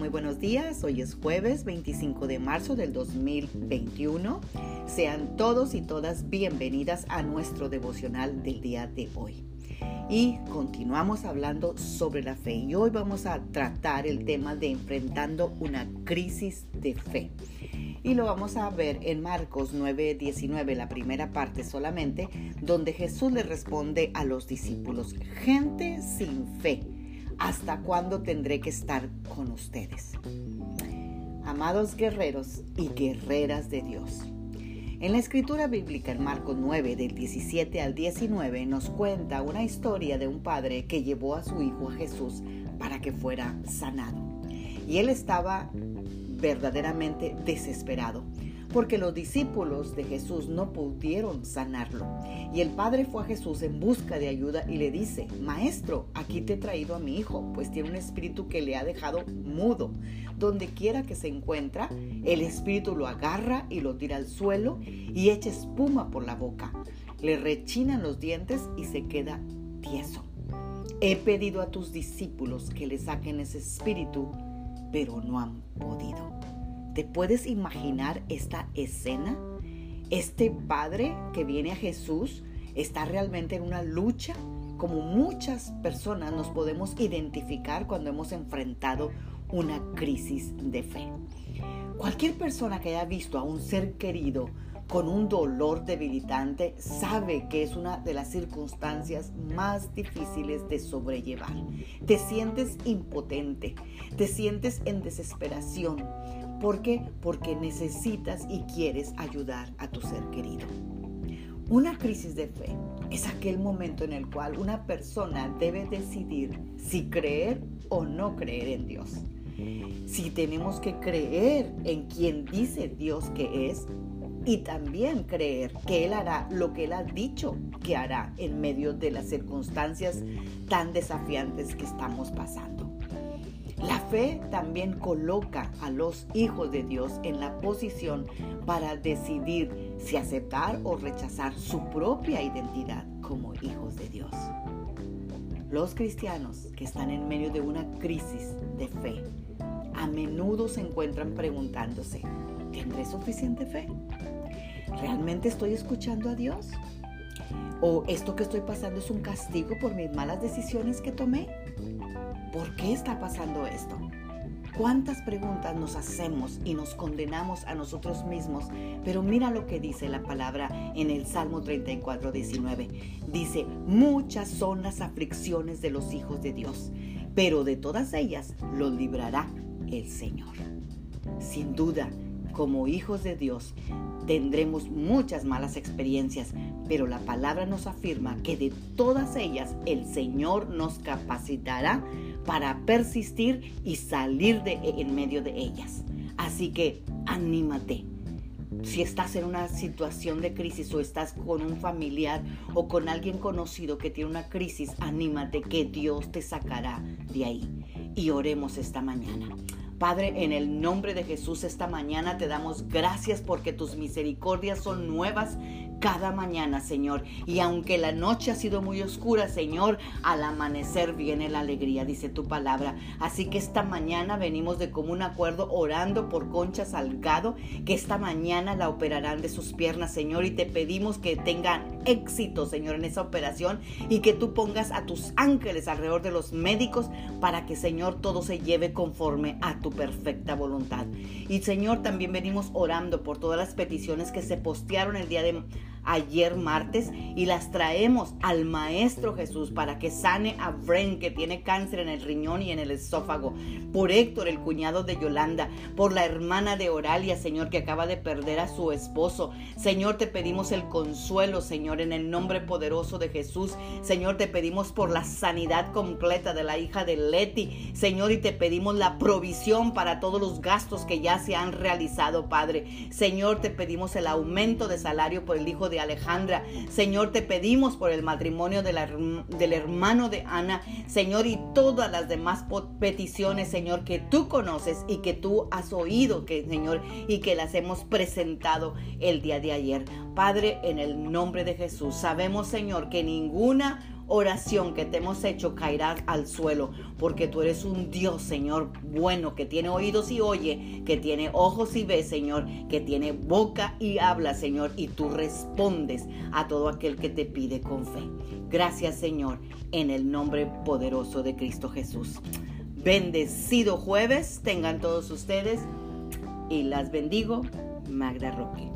muy buenos días. Hoy es jueves 25 de marzo del 2021. Sean todos y todas bienvenidas a nuestro devocional del día de hoy. Y continuamos hablando sobre la fe y hoy vamos a tratar el tema de enfrentando una crisis de fe. Y lo vamos a ver en Marcos 9:19, la primera parte solamente, donde Jesús le responde a los discípulos, gente sin fe ¿Hasta cuándo tendré que estar con ustedes? Amados guerreros y guerreras de Dios. En la escritura bíblica en Marcos 9 del 17 al 19 nos cuenta una historia de un padre que llevó a su hijo a Jesús para que fuera sanado. Y él estaba verdaderamente desesperado porque los discípulos de Jesús no pudieron sanarlo. Y el padre fue a Jesús en busca de ayuda y le dice, Maestro, aquí te he traído a mi hijo, pues tiene un espíritu que le ha dejado mudo. Donde quiera que se encuentra, el espíritu lo agarra y lo tira al suelo y echa espuma por la boca. Le rechinan los dientes y se queda tieso. He pedido a tus discípulos que le saquen ese espíritu, pero no han podido. ¿Te puedes imaginar esta escena? Este padre que viene a Jesús está realmente en una lucha, como muchas personas nos podemos identificar cuando hemos enfrentado una crisis de fe. Cualquier persona que haya visto a un ser querido con un dolor debilitante sabe que es una de las circunstancias más difíciles de sobrellevar. Te sientes impotente, te sientes en desesperación, ¿Por qué? Porque necesitas y quieres ayudar a tu ser querido. Una crisis de fe es aquel momento en el cual una persona debe decidir si creer o no creer en Dios. Si tenemos que creer en quien dice Dios que es y también creer que Él hará lo que Él ha dicho que hará en medio de las circunstancias tan desafiantes que estamos pasando. La fe también coloca a los hijos de Dios en la posición para decidir si aceptar o rechazar su propia identidad como hijos de Dios. Los cristianos que están en medio de una crisis de fe a menudo se encuentran preguntándose, ¿tendré suficiente fe? ¿Realmente estoy escuchando a Dios? ¿O esto que estoy pasando es un castigo por mis malas decisiones que tomé? ¿Por qué está pasando esto? ¿Cuántas preguntas nos hacemos y nos condenamos a nosotros mismos? Pero mira lo que dice la palabra en el Salmo 34, 19. Dice, muchas son las aflicciones de los hijos de Dios, pero de todas ellas los librará el Señor. Sin duda, como hijos de Dios tendremos muchas malas experiencias, pero la palabra nos afirma que de todas ellas el Señor nos capacitará para persistir y salir de en medio de ellas. Así que anímate. Si estás en una situación de crisis o estás con un familiar o con alguien conocido que tiene una crisis, anímate que Dios te sacará de ahí. Y oremos esta mañana. Padre, en el nombre de Jesús esta mañana te damos gracias porque tus misericordias son nuevas cada mañana, Señor. Y aunque la noche ha sido muy oscura, Señor, al amanecer viene la alegría, dice tu palabra. Así que esta mañana venimos de común acuerdo orando por Concha Salgado, que esta mañana la operarán de sus piernas, Señor, y te pedimos que tengan éxito, Señor, en esa operación y que tú pongas a tus ángeles alrededor de los médicos para que, Señor, todo se lleve conforme a tu perfecta voluntad. Y, Señor, también venimos orando por todas las peticiones que se postearon el día de ayer martes y las traemos al Maestro Jesús para que sane a Bren que tiene cáncer en el riñón y en el esófago, por Héctor, el cuñado de Yolanda, por la hermana de Oralia, Señor, que acaba de perder a su esposo. Señor, te pedimos el consuelo, Señor, en el nombre poderoso de Jesús. Señor, te pedimos por la sanidad completa de la hija de Leti, Señor, y te pedimos la provisión para todos los gastos que ya se han realizado, Padre. Señor, te pedimos el aumento de salario por el hijo de Alejandra. Señor, te pedimos por el matrimonio del hermano de Ana, Señor, y todas las demás peticiones, Señor, que tú conoces y que tú has oído, que, Señor, y que las hemos presentado el día de ayer. Padre, en el nombre de Jesús, sabemos, Señor, que ninguna oración que te hemos hecho caerá al suelo, porque tú eres un Dios, Señor, bueno, que tiene oídos y oye, que tiene ojos y ve, Señor, que tiene boca y habla, Señor, y tú respondes a todo aquel que te pide con fe. Gracias, Señor, en el nombre poderoso de Cristo Jesús. Bendecido jueves tengan todos ustedes y las bendigo, Magda Roque.